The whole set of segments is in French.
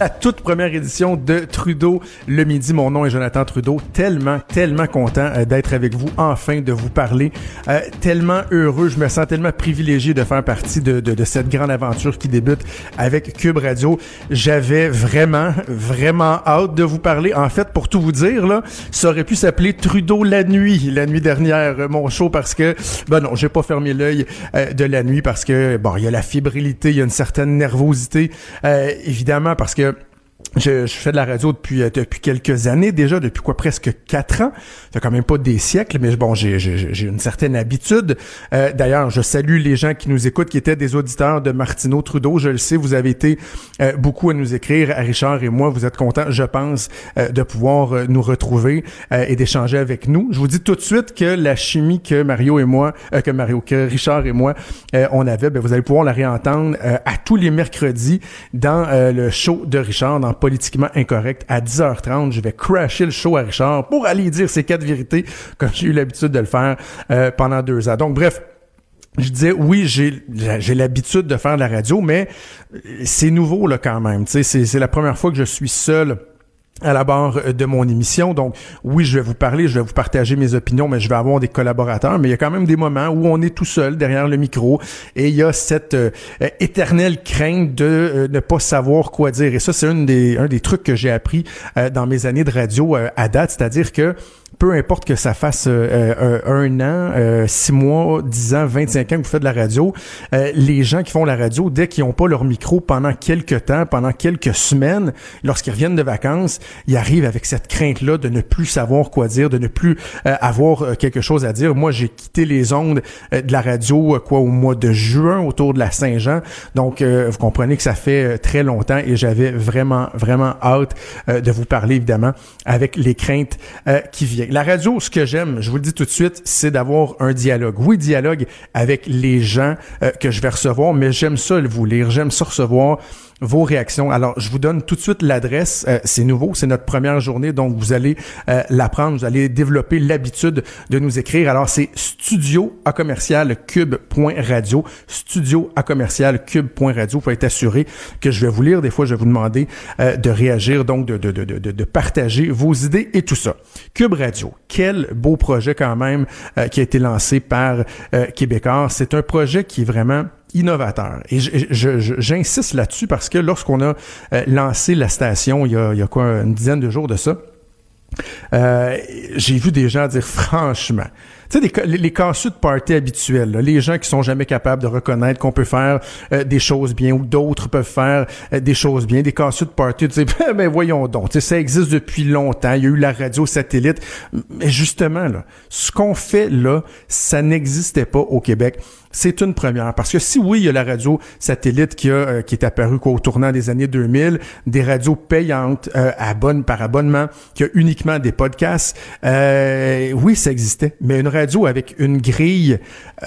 la toute première édition de Trudeau le midi. Mon nom est Jonathan Trudeau. Tellement, tellement content euh, d'être avec vous, enfin de vous parler. Euh, tellement heureux, je me sens tellement privilégié de faire partie de, de, de, cette grande aventure qui débute avec Cube Radio. J'avais vraiment, vraiment hâte de vous parler. En fait, pour tout vous dire, là, ça aurait pu s'appeler Trudeau la nuit, la nuit dernière, euh, mon show, parce que, ben non, j'ai pas fermé l'œil de la nuit parce que, bon, il y a la fébrilité, il y a une certaine nervosité, évidemment, parce que je, je, fais de la radio depuis euh, depuis quelques années déjà, depuis quoi presque quatre ans. Fait quand même pas des siècles, mais bon, j'ai j'ai une certaine habitude. Euh, D'ailleurs, je salue les gens qui nous écoutent, qui étaient des auditeurs de Martineau Trudeau. Je le sais, vous avez été euh, beaucoup à nous écrire, à Richard et moi. Vous êtes contents, je pense, de pouvoir nous retrouver et d'échanger avec nous. Je vous dis tout de suite que la chimie que Mario et moi, que Mario, que Richard et moi, on avait, ben, vous allez pouvoir la réentendre à tous les mercredis dans le show de Richard. Dans politiquement incorrect à 10h30. Je vais crasher le show à Richard pour aller dire ces quatre vérités comme j'ai eu l'habitude de le faire euh, pendant deux ans. Donc bref, je disais oui, j'ai j'ai l'habitude de faire de la radio, mais c'est nouveau là quand même. C'est la première fois que je suis seul à la barre de mon émission. Donc, oui, je vais vous parler, je vais vous partager mes opinions, mais je vais avoir des collaborateurs. Mais il y a quand même des moments où on est tout seul derrière le micro et il y a cette euh, éternelle crainte de euh, ne pas savoir quoi dire. Et ça, c'est un des, trucs que j'ai appris euh, dans mes années de radio à date, c'est-à-dire que peu importe que ça fasse euh, un, an, euh, six mois, dix ans, 25 ans que vous faites de la radio, euh, les gens qui font la radio, dès qu'ils n'ont pas leur micro pendant quelques temps, pendant quelques semaines, lorsqu'ils reviennent de vacances, ils arrivent avec cette crainte-là de ne plus savoir quoi dire, de ne plus avoir quelque chose à dire. Moi, j'ai quitté les ondes de la radio quoi au mois de juin, autour de la Saint-Jean. Donc, vous comprenez que ça fait très longtemps et j'avais vraiment, vraiment hâte de vous parler, évidemment, avec les craintes qui viennent. La radio, ce que j'aime, je vous le dis tout de suite, c'est d'avoir un dialogue. Oui, dialogue avec les gens euh, que je vais recevoir, mais j'aime ça vous lire, j'aime ça recevoir vos réactions. Alors, je vous donne tout de suite l'adresse. Euh, c'est nouveau, c'est notre première journée, donc vous allez euh, l'apprendre, vous allez développer l'habitude de nous écrire. Alors, c'est studio à commercial cube.radio, studio à commercial cube.radio. Vous pouvez être assuré que je vais vous lire. Des fois, je vais vous demander euh, de réagir, donc de, de, de, de, partager vos idées et tout ça. Cube Radio, quel beau projet quand même qui a été lancé par Québécois. C'est un projet qui est vraiment innovateur. Et j'insiste là-dessus parce que lorsqu'on a euh, lancé la station il y a, il y a quoi, une dizaine de jours de ça, euh, j'ai vu des gens dire franchement, tu sais, les, les casseux de party habituels, là, les gens qui sont jamais capables de reconnaître qu'on peut faire euh, des choses bien ou d'autres peuvent faire euh, des choses bien, des casseux de party, tu sais, ben, ben voyons donc, ça existe depuis longtemps, il y a eu la radio satellite, mais justement, là, ce qu'on fait là, ça n'existait pas au Québec c'est une première. Parce que si oui, il y a la radio satellite qui, a, euh, qui est apparue au tournant des années 2000, des radios payantes euh, par abonnement, qui a uniquement des podcasts, euh, oui, ça existait. Mais une radio avec une grille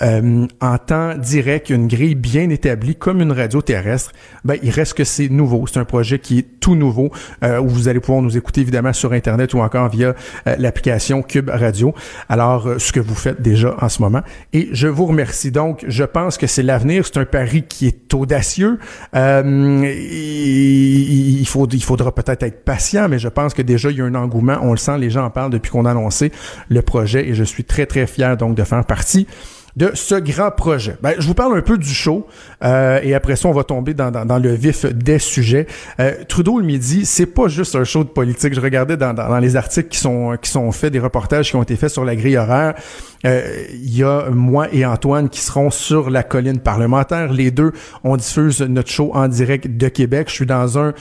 euh, en temps direct, une grille bien établie, comme une radio terrestre, ben, il reste que c'est nouveau. C'est un projet qui est tout nouveau, où vous allez pouvoir nous écouter évidemment sur Internet ou encore via l'application Cube Radio. Alors, ce que vous faites déjà en ce moment. Et je vous remercie donc donc, je pense que c'est l'avenir. C'est un pari qui est audacieux. Euh, il, faudra peut-être être patient, mais je pense que déjà, il y a un engouement. On le sent, les gens en parlent depuis qu'on a annoncé le projet et je suis très, très fier donc de faire partie de ce grand projet. Ben, je vous parle un peu du show euh, et après ça, on va tomber dans, dans, le vif des sujets. Euh, Trudeau le midi, c'est pas juste un show de politique. Je regardais dans, dans, les articles qui sont qui sont faits, des reportages qui ont été faits sur la grille horaire. Euh, il y a moi et Antoine qui seront sur la colline parlementaire. Les deux, on diffuse notre show en direct de Québec. Je suis dans un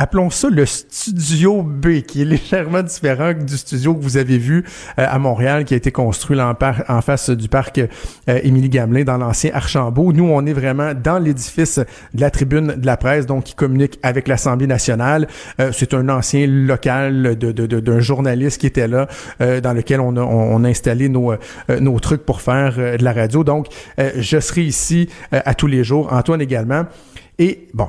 appelons ça le studio B, qui est légèrement différent du studio que vous avez vu euh, à Montréal, qui a été construit là, en, face du parc euh, Émilie Gamelin, dans l'ancien Archambault. Nous, on est vraiment dans l'édifice de la tribune de la presse, donc qui communique avec l'Assemblée nationale. Euh, c'est un ancien local d'un journaliste qui était là, dans lequel on a, installé nos trucs pour faire de la radio. Donc, je serai ici à tous les jours. Antoine également. Et bon,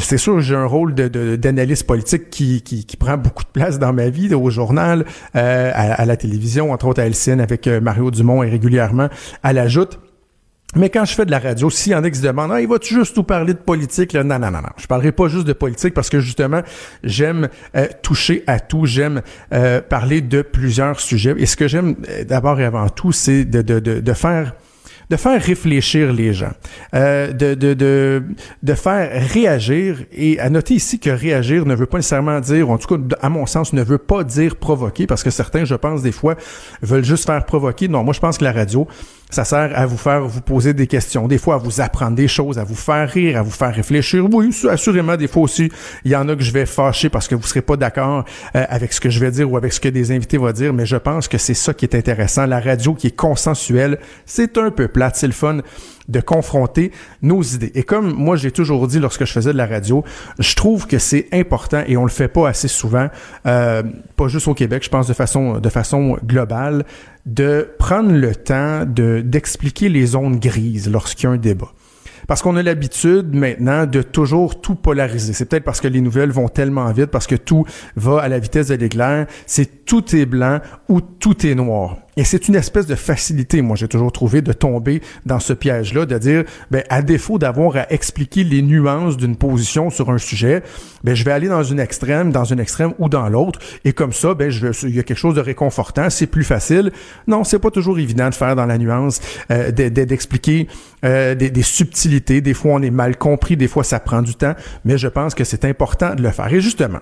c'est sûr, j'ai un rôle d'analyste politique qui, qui, prend beaucoup de place dans ma vie, au journal, euh, à, la télévision, entre autres à LCN avec euh, Mario Dumont et régulièrement à la Joute. Mais quand je fais de la radio, s'il y en a qui se demandent, ah, il va-tu juste tout parler de politique? Là? Non, non, non, non. Je parlerai pas juste de politique parce que justement, j'aime euh, toucher à tout. J'aime parler de plusieurs sujets. Et ce que j'aime d'abord et avant tout, c'est de, de, de, de faire de faire réfléchir les gens, euh, de, de, de, de faire réagir. Et à noter ici que réagir ne veut pas nécessairement dire, en tout cas, à mon sens, ne veut pas dire provoquer, parce que certains, je pense, des fois, veulent juste faire provoquer. Non, moi, je pense que la radio, ça sert à vous faire vous poser des questions, des fois à vous apprendre des choses, à vous faire rire, à vous faire réfléchir. Oui, assurément, des fois aussi, il y en a que je vais fâcher parce que vous serez pas d'accord euh, avec ce que je vais dire ou avec ce que des invités vont dire, mais je pense que c'est ça qui est intéressant. La radio qui est consensuelle, c'est un peu plate, c'est le fun de confronter nos idées. Et comme moi j'ai toujours dit lorsque je faisais de la radio, je trouve que c'est important et on le fait pas assez souvent, euh, pas juste au Québec, je pense de façon de façon globale, de prendre le temps de d'expliquer les zones grises lorsqu'il y a un débat. Parce qu'on a l'habitude maintenant de toujours tout polariser. C'est peut-être parce que les nouvelles vont tellement vite, parce que tout va à la vitesse de l'éclair. C'est tout est blanc ou tout est noir. Et c'est une espèce de facilité, moi j'ai toujours trouvé, de tomber dans ce piège-là, de dire, ben, à défaut d'avoir à expliquer les nuances d'une position sur un sujet, ben, je vais aller dans une extrême, dans une extrême ou dans l'autre, et comme ça, ben, je, il y a quelque chose de réconfortant, c'est plus facile. Non, c'est pas toujours évident de faire dans la nuance, euh, d'expliquer euh, des, des subtilités. Des fois, on est mal compris, des fois, ça prend du temps, mais je pense que c'est important de le faire. Et justement,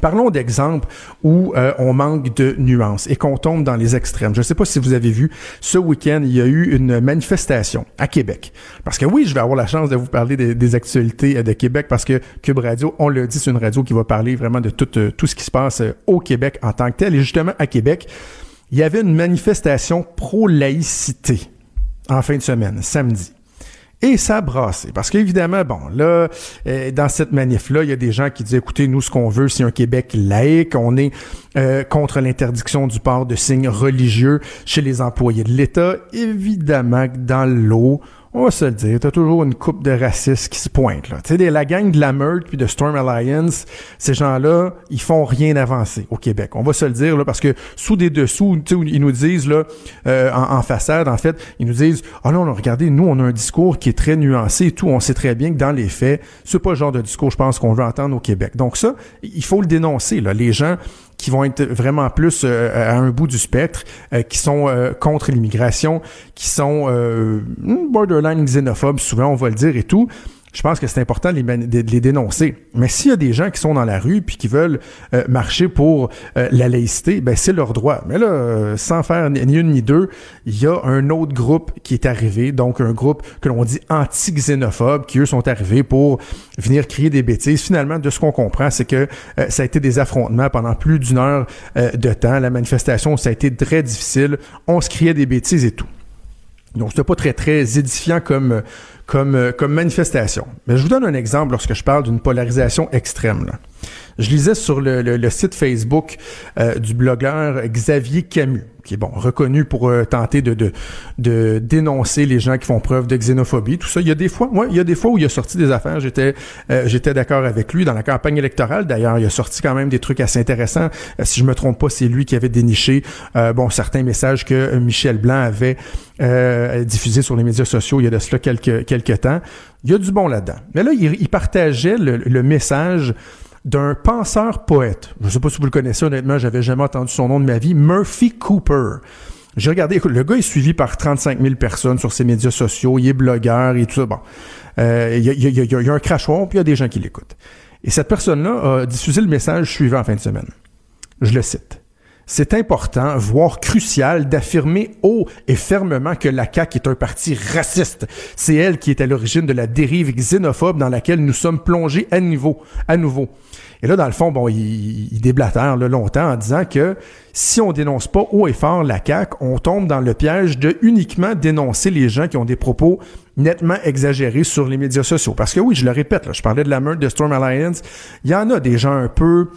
Parlons d'exemples où euh, on manque de nuances et qu'on tombe dans les extrêmes. Je ne sais pas si vous avez vu, ce week-end, il y a eu une manifestation à Québec. Parce que oui, je vais avoir la chance de vous parler des, actualités euh, de Québec parce que Cube Radio, on le dit, c'est une radio qui va parler vraiment de tout, euh, tout ce qui se passe au Québec en tant que tel. Et justement, à Québec, il y avait une manifestation pro-laïcité en fin de semaine, samedi. Et ça a brassé. Parce qu'évidemment, bon, là, euh, dans cette manif-là, il y a des gens qui disent, écoutez, nous, ce qu'on veut, c'est un Québec laïque. On est euh, contre l'interdiction du port de signes religieux chez les employés de l'État. Évidemment que dans l'eau, on va se le dire, t'as toujours une coupe de racistes qui se pointe. Là. Tu sais, la gang de la Meurthe puis de Storm Alliance, ces gens-là, ils font rien avancer au Québec. On va se le dire là, parce que sous des dessous, ils nous disent là, euh, en, façade, en fait, ils nous disent, oh non, non, regardez, nous, on a un discours qui est très nuancé et tout. On sait très bien que dans les faits, c'est pas le genre de discours, je pense, qu'on veut entendre au Québec. Donc ça, il faut le dénoncer. Là. Les gens qui vont être vraiment plus euh, à un bout du spectre, euh, qui sont euh, contre l'immigration, qui sont borderline xénophobes, souvent on va le dire et tout je pense que c'est important de les, dénoncer. Mais s'il y a des gens qui sont dans la rue puis qui veulent euh, marcher pour euh, la laïcité, ben c'est leur droit. Mais là, euh, sans faire ni une ni deux, il y a un autre groupe qui est arrivé, donc un groupe que l'on dit anti-xénophobe, qui eux sont arrivés pour venir crier des bêtises. Finalement, de ce qu'on comprend, c'est que ça a été des affrontements pendant plus d'une heure de temps. La manifestation, ça a été très difficile. On se criait des bêtises et tout. Donc, c'était pas très, très édifiant comme comme, euh, comme manifestation. Mais je vous donne un exemple lorsque je parle d'une polarisation extrême. Je lisais sur le, site Facebook euh, du blogueur Xavier Camus, qui est bon reconnu pour euh, tenter de, dénoncer les gens qui font preuve de xénophobie, tout ça. Il y a des fois, ouais, il y a des fois où il a sorti des affaires. J'étais j'étais d'accord avec lui dans la campagne électorale. D'ailleurs, il a sorti quand même des trucs assez intéressants. si je me trompe pas, c'est lui qui avait déniché bon certains messages que Michel Blanc avait diffusés sur les médias sociaux il y a de cela quelques temps. Il y a du bon là-dedans. Mais là, il, partageait le message d'un penseur poète. Je ne sais pas si vous le connaissez, honnêtement, j'avais jamais entendu son nom de ma vie. Murphy Cooper. J'ai regardé, écoute, le gars est suivi par 35 000 personnes sur ses médias sociaux, il est blogueur et tout ça. Bon, euh, il y, a, y, a, y, a, un crachoir, puis il y a des gens qui l'écoutent. Et cette personne-là a diffusé le message suivant en fin de semaine. Je le cite. C'est important, voire crucial, d'affirmer haut et fermement que la CAQ est un parti raciste. C'est elle qui est à l'origine de la dérive xénophobe dans laquelle nous sommes plongés à nouveau. À nouveau. Et là, dans le fond, bon, il, il longtemps en disant que si on dénonce pas haut et fort la CAQ, on tombe dans le piège de uniquement dénoncer les gens qui ont des propos nettement exagérés sur les médias sociaux. Parce que oui, je le répète, là, je parlais de la meurtre de Storm Alliance, il y en a des gens un peu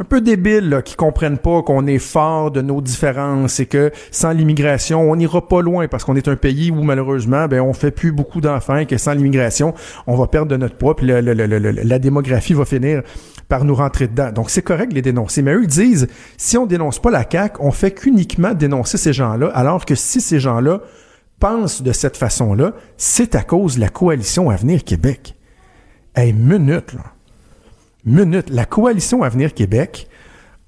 un peu débiles là, qui comprennent pas qu'on est fort de nos différences et que sans l'immigration, on n'ira pas loin parce qu'on est un pays où malheureusement, ben on fait plus beaucoup d'enfants et que sans l'immigration, on va perdre de notre poids puis la démographie va finir par nous rentrer dedans. Donc c'est correct de les dénoncer, mais eux ils disent si on dénonce pas la On fait qu'uniquement dénoncer ces gens-là, alors que si ces gens-là pensent de cette façon-là, c'est à cause de la coalition Avenir Québec. Hey, minute. Minute. La coalition Avenir Québec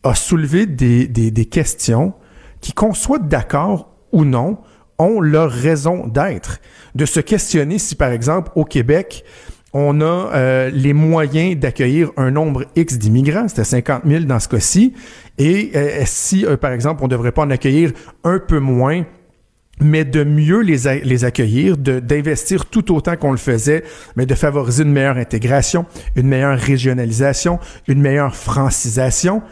a soulevé des questions qui, qu'on soit d'accord ou non, ont leur raison d'être. De se questionner si, par exemple, au Québec, on a euh, les moyens d'accueillir un nombre X d'immigrants, c'était 50 000 dans ce cas-ci, et euh, si, euh, par exemple, on ne devrait pas en accueillir un peu moins mais de mieux les, les accueillir, d'investir tout autant qu'on le faisait, mais de favoriser une meilleure intégration, une meilleure régionalisation, une meilleure francisation.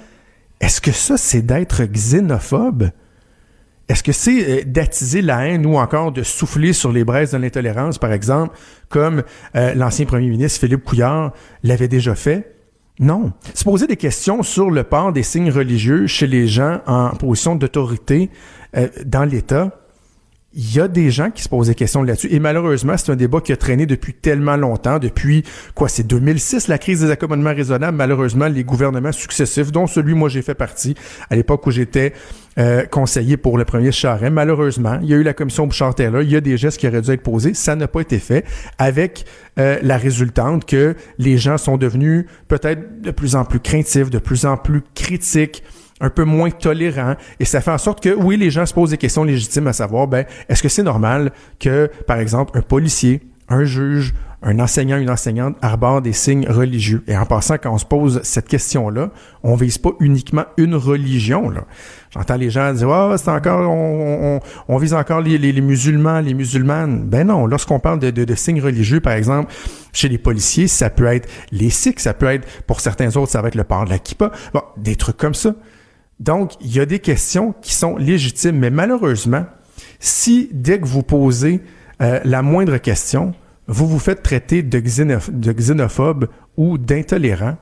Est-ce que ça, c'est d'être xénophobe? Est-ce que c'est euh, d'attiser la haine ou encore de souffler sur les braises de l'intolérance, par exemple, comme euh, l'ancien premier ministre Philippe Couillard l'avait déjà fait? Non. Se poser des questions sur le port des signes religieux chez les gens en position d'autorité euh, dans l'État, il y a des gens qui se posent des questions là-dessus. Et malheureusement, c'est un débat qui a traîné depuis tellement longtemps, depuis, quoi, c'est 2006, la crise des accommodements raisonnables. Malheureusement, les gouvernements successifs, dont celui, moi, j'ai fait partie, à l'époque où j'étais euh, conseiller pour le premier Charest, malheureusement, il y a eu la commission Bouchard-Taylor, il y a des gestes qui auraient dû être posés, ça n'a pas été fait, avec euh, la résultante que les gens sont devenus peut-être de plus en plus craintifs, de plus en plus critiques, un peu moins tolérant et ça fait en sorte que oui les gens se posent des questions légitimes à savoir ben est-ce que c'est normal que par exemple un policier un juge un enseignant, une enseignante arbore des signes religieux? Et en passant, quand on se pose cette question-là, on vise pas uniquement une religion. J'entends les gens dire, oh, c'est encore, on, on, vise encore les, les, les, musulmans, les musulmanes. Ben non, lorsqu'on parle de, de, de, signes religieux, par exemple, chez les policiers, ça peut être les sikhs, ça peut être, pour certains autres, ça va être le port de la kippa. Bon, des trucs comme ça. Donc, il y a des questions qui sont légitimes, mais malheureusement, si dès que vous posez euh, la moindre question, vous vous faites traiter de, xénoph de xénophobe ou d'intolérant,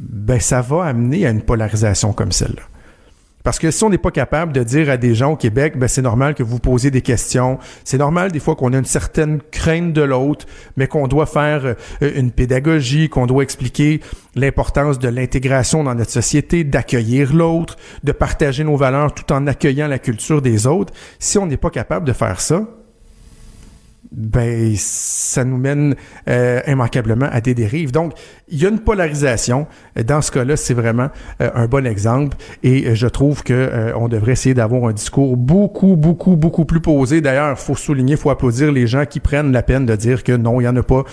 ben ça va amener à une polarisation comme celle-là. Parce que si on n'est pas capable de dire à des gens au Québec, ben c'est normal que vous posiez des questions, c'est normal des fois qu'on a une certaine crainte de l'autre, mais qu'on doit faire euh, une pédagogie, qu'on doit expliquer l'importance de l'intégration dans notre société, d'accueillir l'autre, de partager nos valeurs tout en accueillant la culture des autres. Si on n'est pas capable de faire ça, ben ça nous mène euh, immanquablement à des dérives. Donc, il y a une polarisation. Dans ce cas-là, c'est vraiment euh, un bon exemple et euh, je trouve que euh, on devrait essayer d'avoir un discours beaucoup, beaucoup, beaucoup plus posé. D'ailleurs, faut souligner, faut applaudir les gens qui prennent la peine de dire que non, il y en a pas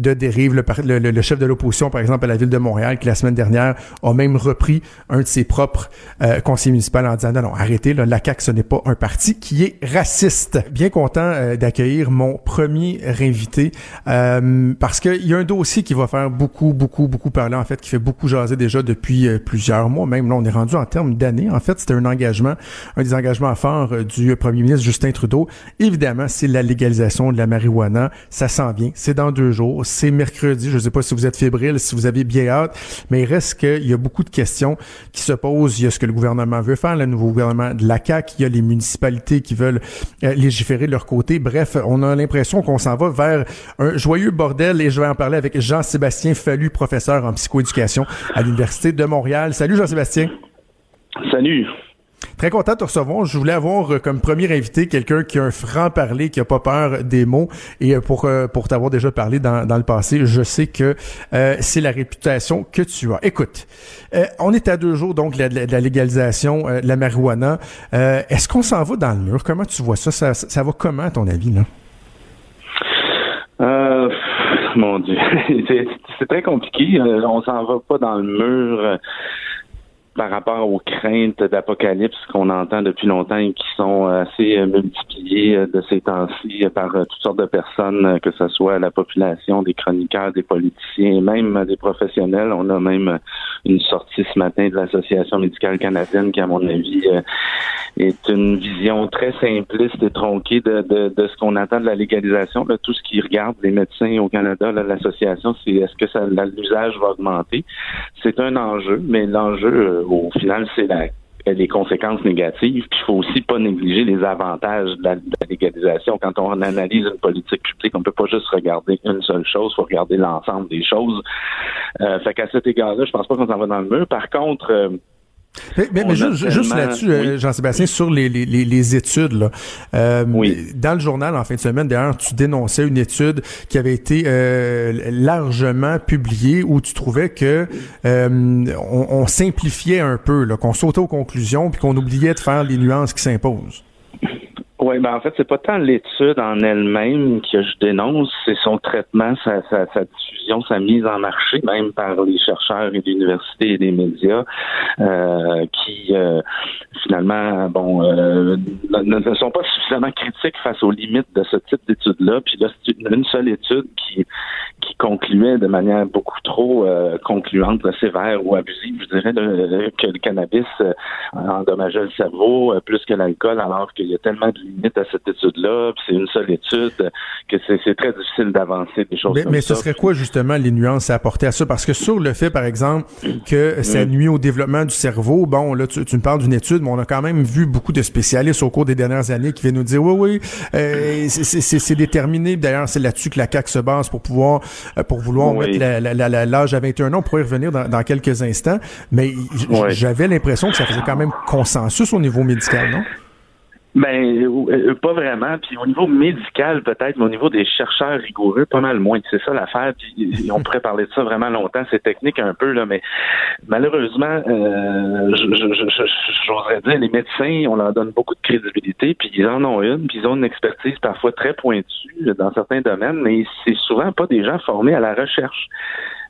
de dérive. Le, le, le chef de l'opposition, par exemple, à la ville de Montréal, qui la semaine dernière a même repris un de ses propres euh, conseillers municipaux en disant non, non, arrêtez, là, la CAQ, ce n'est pas un parti qui est raciste. Bien content euh, d'accueillir mon premier invité euh, parce qu'il y a un dossier qui va faire beaucoup, beaucoup, beaucoup parler, en fait, qui fait beaucoup jaser déjà depuis euh, plusieurs mois. Même là, on est rendu en termes d'années. En fait, c'était un engagement, un des engagements forts euh, du premier ministre Justin Trudeau. Évidemment, c'est la légalisation de la marijuana. Ça s'en vient. C'est dans deux jours c'est mercredi. Je ne sais pas si vous êtes fébrile, si vous avez bien hâte, mais il reste qu'il y a beaucoup de questions qui se posent. Il y a ce que le gouvernement veut faire, le nouveau gouvernement de la CAQ. Il y a les municipalités qui veulent euh, légiférer de leur côté. Bref, on a l'impression qu'on s'en va vers un joyeux bordel et je vais en parler avec Jean-Sébastien Fallu, professeur en psychoéducation à l'Université de Montréal. Salut Jean-Sébastien. Salut. Très content de te recevoir. Je voulais avoir euh, comme premier invité quelqu'un qui a un franc-parler, qui a pas peur des mots. Et euh, pour, euh, pour t'avoir déjà parlé dans, dans le passé, je sais que euh, c'est la réputation que tu as. Écoute, euh, on est à deux jours donc de la, légalisation de la marijuana. Est-ce qu'on s'en va dans le mur? Comment tu vois ça? Ça, ça va comment à ton avis? là? Mon Dieu, c'est très compliqué. on s'en va pas dans le mur par rapport aux craintes d'apocalypse qu'on entend depuis longtemps et qui sont assez multipliées de ces temps-ci par toutes sortes de personnes, que ce soit la population, des chroniqueurs, des politiciens, même des professionnels. On a même une sortie ce matin de l'Association médicale canadienne qui, à mon avis, est une vision très simpliste et tronquée de, de, ce qu'on attend de la légalisation. Tout ce qui regarde les médecins au Canada, l'association, c'est est-ce que l'usage va augmenter? C'est un enjeu, mais l'enjeu, euh, au final, c'est la les conséquences négatives. Puis il faut aussi pas négliger les avantages de la, légalisation. Quand on analyse une politique publique, on peut pas juste regarder une seule chose, faut regarder l'ensemble des choses. Euh, fait qu'à cet égard-là, je pense pas qu'on s'en va dans le mur. Par contre, euh, mais, mais, juste, là-dessus, euh, Jean-Sébastien, sur les, les, les études, là, euh, dans le journal en fin de semaine, d'ailleurs, tu dénonçais une étude qui avait été euh, largement publiée où tu trouvais que on, on, simplifiait un peu, qu'on sautait aux conclusions puis qu'on oubliait de faire les nuances qui s'imposent. Oui, ben en fait, c'est pas tant l'étude en elle-même que je dénonce, c'est son traitement, sa, sa, sa, diffusion, sa mise en marché, même par les chercheurs et l'université et les médias, euh, qui euh, finalement, bon, euh, ne, sont pas suffisamment critiques face aux limites de ce type d'études-là. Puis là, c'est une, seule étude qui qui concluait de manière beaucoup trop euh, concluante, sévère ou abusive, je dirais, que le cannabis endommageait le cerveau plus que l'alcool, alors qu'il y a tellement de limite à cette étude-là, c'est une seule étude, que c'est très difficile d'avancer des choses mais, comme mais ce serait quoi justement les nuances à apporter à ça? Parce que sur le fait, par exemple, que ça nuit au développement du cerveau, bon, là, tu, me parles d'une étude, mais on a quand même vu beaucoup de spécialistes au cours des dernières années qui viennent nous dire, oui, oui, euh, c'est déterminé. D'ailleurs, c'est là-dessus que la CAQ se base pour pouvoir, euh, pour vouloir mettre l'âge à 21 ans. On pourrait y revenir dans, quelques instants, mais j'avais l'impression que ça faisait quand même consensus au niveau médical, non? Ben, euh, pas vraiment. Puis au niveau médical, peut-être, mais au niveau des chercheurs rigoureux, pas mal moins. C'est ça l'affaire. Puis on pourrait parler de ça vraiment longtemps. C'est technique un peu, là, mais malheureusement, euh, j'oserais dire, les médecins, on leur donne beaucoup de crédibilité, puis ils en ont une, puis ils ont une expertise parfois très pointue dans certains domaines, mais c'est souvent pas des gens formés à la recherche.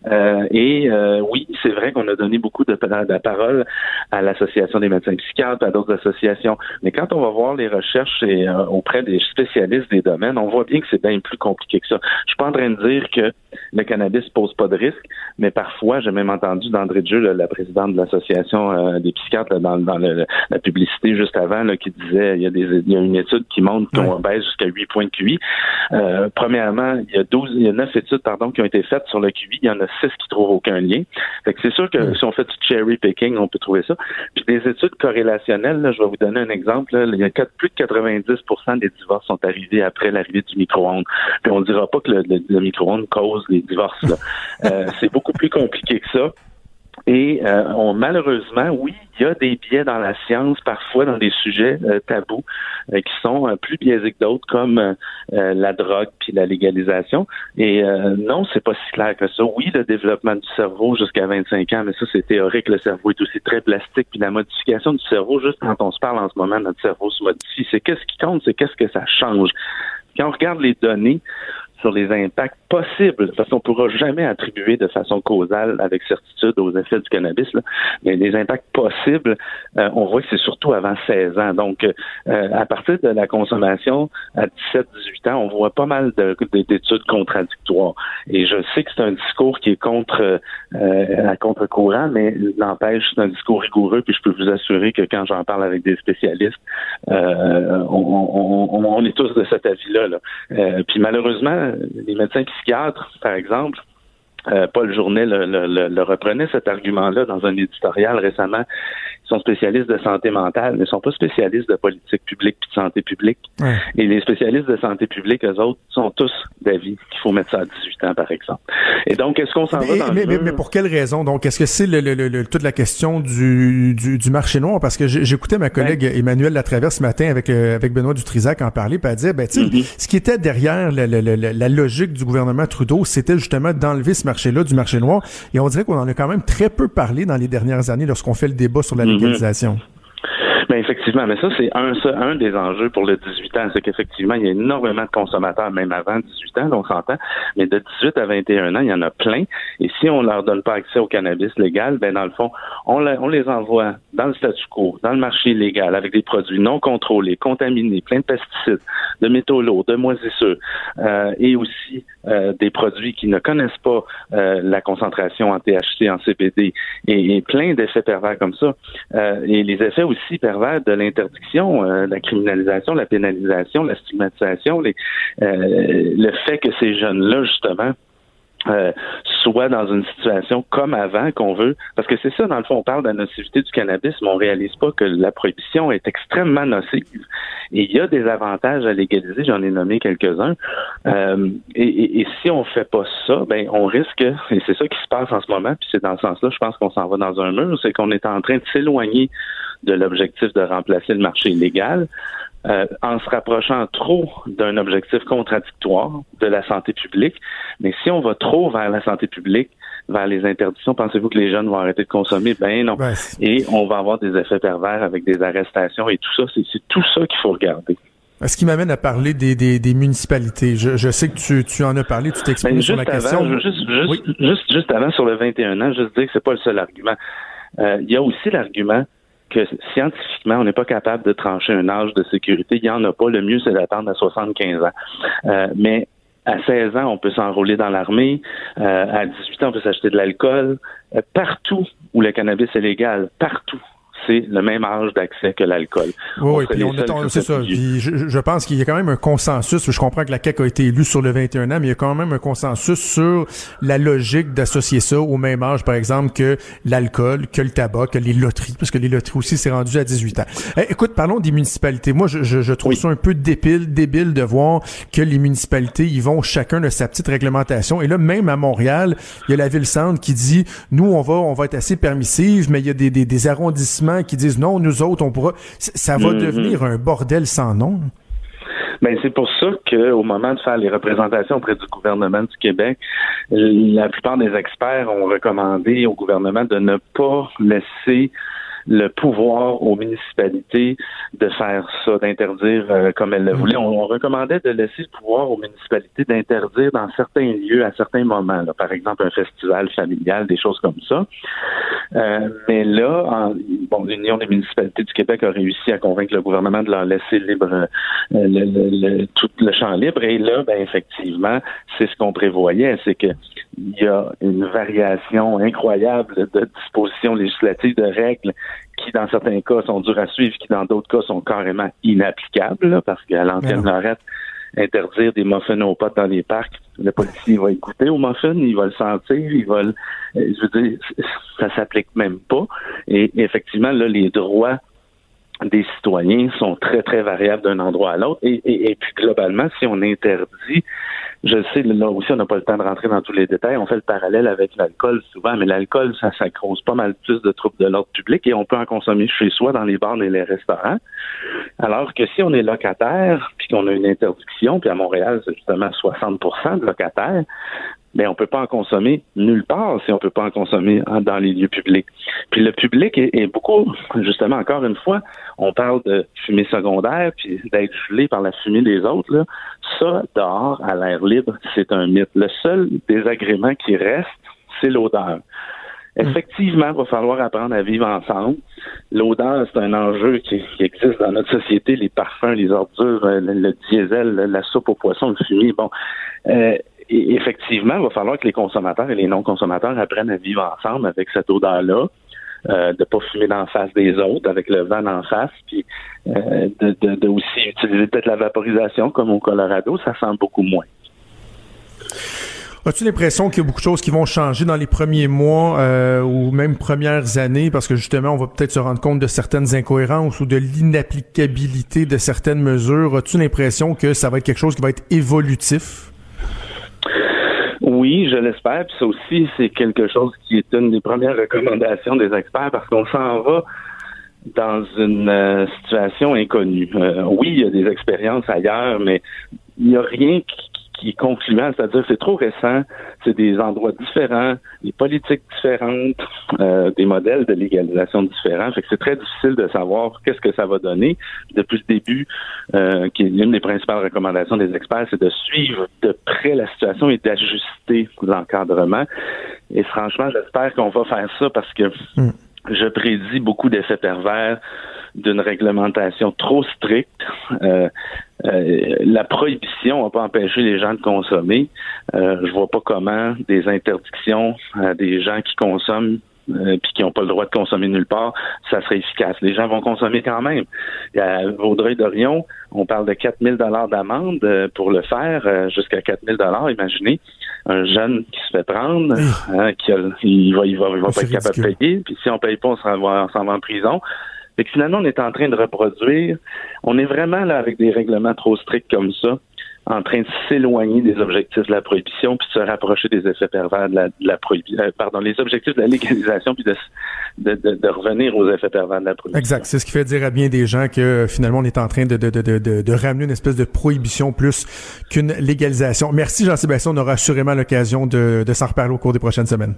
Euh, et euh, oui, c'est vrai qu'on a donné beaucoup de, parole à l'Association des médecins psychiatres, à d'autres associations. Mais quand on va voir les recherches euh, auprès des spécialistes des domaines, on voit bien que c'est bien plus compliqué que ça. Je suis pas en train de dire que le cannabis pose pas de risque, mais parfois, j'ai même entendu d'André Dieu, la présidente de l'Association des psychiatres, dans, dans la publicité juste avant, là, qui disait il y, a des, il y a une étude qui montre qu'on baisse jusqu'à 8 points de QI. premièrement, il y a 12, il y a 9 études pardon, qui ont été faites sur le QI. Il y en a six qui trouvent aucun lien. Fait que c'est sûr que si on fait du cherry picking, on peut trouver ça. Puis des études corrélationnelles, là, je vais vous donner un exemple. il y a plus de 90% des divorces sont arrivés après l'arrivée du micro-ondes. Puis on dira pas que le, micro-ondes cause les divorces. Euh, c'est beaucoup plus compliqué que ça. Et euh, on, malheureusement, oui, il y a des biais dans la science, parfois dans des sujets euh, tabous, euh, qui sont plus biaisés que d'autres, comme la drogue puis la légalisation. Et non, c'est pas si clair que ça. Oui, le développement du cerveau jusqu'à 25 ans, mais ça, c'est théorique. Le cerveau est aussi très plastique. Puis la modification du cerveau, juste quand on se parle en ce moment, notre cerveau se modifie. C'est qu'est-ce qui compte, c'est qu'est-ce que ça change. Quand on regarde les données, sur les impacts possibles, parce qu'on ne pourra jamais attribuer de façon causale avec certitude aux effets du cannabis, mais les impacts possibles, euh, on voit que c'est surtout avant 16 ans. Donc, euh, à partir de la consommation à 17-18 ans, on voit pas mal d'études contradictoires. Et je sais que c'est un discours qui est contre euh, à contre-courant, mais n'empêche, c'est un discours rigoureux, puis je peux vous assurer que quand j'en parle avec des spécialistes, on, est tous de cet avis-là. Là. puis malheureusement, les médecins psychiatres, par exemple, euh, Paul Journet le, reprenait cet argument-là dans un éditorial récemment. Sont spécialistes de santé mentale, mais ils sont pas spécialistes de politique publique et de santé publique. Et les spécialistes de santé publique, eux autres, sont tous d'avis qu'il faut mettre ça à 18 ans, par exemple. Et donc, est-ce qu'on s'en va dans mais, mais, pour quelle raison? Donc, est-ce que c'est le, toute la question du, du, marché noir? Parce que j'écoutais ma collègue Emmanuel Latraverse ce matin avec, euh, avec Benoît Dutrisac en parler, puis elle disait, ben, tu mm-hmm. ce qui était derrière la, la logique du gouvernement Trudeau, c'était justement d'enlever ce marché-là du marché noir. Et on dirait qu'on en a quand même très peu parlé dans les dernières années lorsqu'on fait le débat sur la mhm. légalisation. Ben Effectivement, mais ça, c'est un, un des enjeux pour le 18 ans. C'est qu'effectivement, il y a énormément de consommateurs, même avant 18 ans, on s'entend, mais de 18 à 21 ans, il y en a plein. Et si on leur donne pas accès au cannabis légal, ben dans le fond, on, on les envoie dans le statu quo, dans le marché illégal, avec des produits non contrôlés, contaminés, plein de pesticides, de métaux lourds, de moisissures, euh, et aussi euh, des produits qui ne connaissent pas euh, la concentration en THC, en CBD, et, et plein d'effets pervers comme ça. Euh, et les effets aussi pervers de l'interdiction, euh, la criminalisation, la pénalisation, la stigmatisation, euh, le fait que ces jeunes-là, justement, euh, soit dans une situation comme avant qu'on veut, parce que c'est ça, dans le fond, on parle de la nocivité du cannabis, mais on réalise pas que la prohibition est extrêmement nocive. Et il y a des avantages à légaliser, j'en ai nommé quelques-uns. Euh, et, et, si on fait pas ça, ben on risque, et c'est ça qui se passe en ce moment, puis c'est dans ce sens-là, je pense qu'on s'en va dans un mur, c'est qu'on est en train de s'éloigner de l'objectif de remplacer le marché illégal. Euh, en se rapprochant trop d'un objectif contradictoire de la santé publique. Mais si on va trop vers la santé publique, vers les interdictions, pensez-vous que les jeunes vont arrêter de consommer? Ben non. et on va avoir des effets pervers avec des arrestations et tout ça. C'est tout ça qu'il faut regarder. Ce qui m'amène à parler des, des, des municipalités? Je, je, sais que tu, tu en as parlé, tu t'exprimes ben, sur la question. Juste, juste, juste, juste, avant, sur le 21 ans, juste dire que c'est pas le seul argument. Euh, il y a aussi l'argument que scientifiquement, on n'est pas capable de trancher un âge de sécurité. Il n'y en a pas. Le mieux, c'est d'attendre à 75 ans. Euh, mais à 16 ans, on peut s'enrôler dans l'armée. Euh, à 18 ans, on peut s'acheter de l'alcool. Euh, partout où le cannabis est légal, partout, c'est le même âge d'accès que l'alcool. Oui, puis on est, c'est ça. je, je, pense qu'il y a quand même un consensus. Je comprends que la CAQ a été élue sur le 21 ans, mais il y a quand même un consensus sur la logique d'associer ça au même âge, par exemple, que l'alcool, que le tabac, que les loteries, parce que les loteries aussi, c'est rendu à 18 ans. Eh, écoute, parlons des municipalités. Moi, je, je trouve ça un peu débile, débile de voir que les municipalités, ils vont chacun de sa petite réglementation. Et là, même à Montréal, il y a la ville-centre qui dit, nous, on va, on va être assez permissive, mais il y a des, des, des arrondissements qui disent non, nous autres, on pourra. Ça va mm-hmm. devenir un bordel sans nom. Ben, c'est pour ça qu'au moment de faire les représentations auprès du gouvernement du Québec, la plupart des experts ont recommandé au gouvernement de ne pas laisser le pouvoir aux municipalités de faire ça, d'interdire euh, comme elles le voulaient. On, recommandait de laisser le pouvoir aux municipalités d'interdire dans certains lieux à certains moments, par exemple un festival familial, des choses comme ça. Euh, mais là, en, bon, l'Union des municipalités du Québec a réussi à convaincre le gouvernement de leur laisser libre euh, le, le, tout le champ libre. Et là, ben effectivement, c'est ce qu'on prévoyait, c'est que il y a une variation incroyable de dispositions législatives, de règles qui, dans certains cas, sont dures à suivre, qui, dans d'autres cas, sont carrément inapplicables, parce qu'à l'ancienne Lorette, interdire des muffins aux potes dans les parcs, le policier va écouter aux muffins, il va le sentir, il va le, euh, je veux dire, ça s'applique même pas. Et effectivement, là, les droits des citoyens sont très, très variables d'un endroit à l'autre. Et, et, puis, globalement, si on interdit, je sais, là aussi, on n'a pas le temps de rentrer dans tous les détails. On fait le parallèle avec l'alcool souvent, mais l'alcool, ça, ça cause pas mal plus de troubles de l'ordre public et on peut en consommer chez soi, dans les bars et les restaurants. Alors que si on est locataire, puis qu'on a une interdiction, puis à Montréal, c'est justement 60% de locataires, mais on peut pas en consommer nulle part si on peut pas en consommer dans les lieux publics. Puis le public est, beaucoup, justement, encore une fois, on parle de fumée secondaire, puis d'être gelé par la fumée des autres. Là. Ça, dehors, à l'air libre, c'est un mythe. Le seul désagrément qui reste, c'est l'odeur. Mm. Effectivement, il va falloir apprendre à vivre ensemble. L'odeur, c'est un enjeu qui, existe dans notre société. Les parfums, les ordures, le, diesel, la soupe aux poissons, le fumier. Bon, euh, effectivement, il va falloir que les consommateurs et les non-consommateurs apprennent à vivre ensemble avec cette odeur-là. Euh, de pas fumer d'en face des autres avec le vent en face, puis euh, de, de, aussi utiliser peut-être la vaporisation comme au Colorado, ça sent beaucoup moins. As-tu l'impression qu'il y a beaucoup de choses qui vont changer dans les premiers mois euh, ou même premières années? Parce que justement on va peut-être se rendre compte de certaines incohérences ou de l'inapplicabilité de certaines mesures. As-tu l'impression que ça va être quelque chose qui va être évolutif? Oui, je l'espère. Puis ça aussi, c'est quelque chose qui est une des premières recommandations des experts parce qu'on s'en va dans une euh, situation inconnue. Euh, oui, il y a des expériences ailleurs, mais il n'y a rien qui, qui est concluant, c'est-à-dire c'est trop récent, c'est des endroits différents, des politiques différentes, euh, des modèles de légalisation différents. Fait que c'est très difficile de savoir qu'est-ce que ça va donner. Depuis le début, euh, qui est une des principales recommandations des experts, c'est de suivre de près la situation et d'ajuster l'encadrement. Et franchement, j'espère qu'on va faire ça parce que Mm. Je prédis beaucoup d'effets pervers d'une réglementation trop stricte. Euh, euh, la prohibition n'a pas empêché les gens de consommer. Euh, je vois pas comment des interdictions à des gens qui consomment euh, puis qui n'ont pas le droit de consommer nulle part, ça serait efficace. Les gens vont consommer quand même. À Vaudreuil-Dorion, on parle de 4000 dollars d'amende euh, pour le faire, euh, jusqu'à 4000 dollars. Imaginez un jeune qui se fait prendre, hein, qui a, il va, il va, il va pas C'est être capable de payer. Puis si on paye pas, on s'en va, on s'en va en prison. Fait que finalement, on est en train de reproduire. On est vraiment là avec des règlements trop stricts comme ça, en train de s'éloigner des objectifs de la prohibition puis de se rapprocher des effets pervers de la, de la prohibition. pardon, les objectifs de la légalisation puis de, de, de, de revenir aux effets pervers de la prohibition. Exact. C'est ce qui fait dire à bien des gens que euh, finalement on est en train de, de, de, de, de, de ramener une espèce de prohibition plus qu'une légalisation. Merci Jean-Sébastien. On aura assurément l'occasion de, de s'en reparler au cours des prochaines semaines.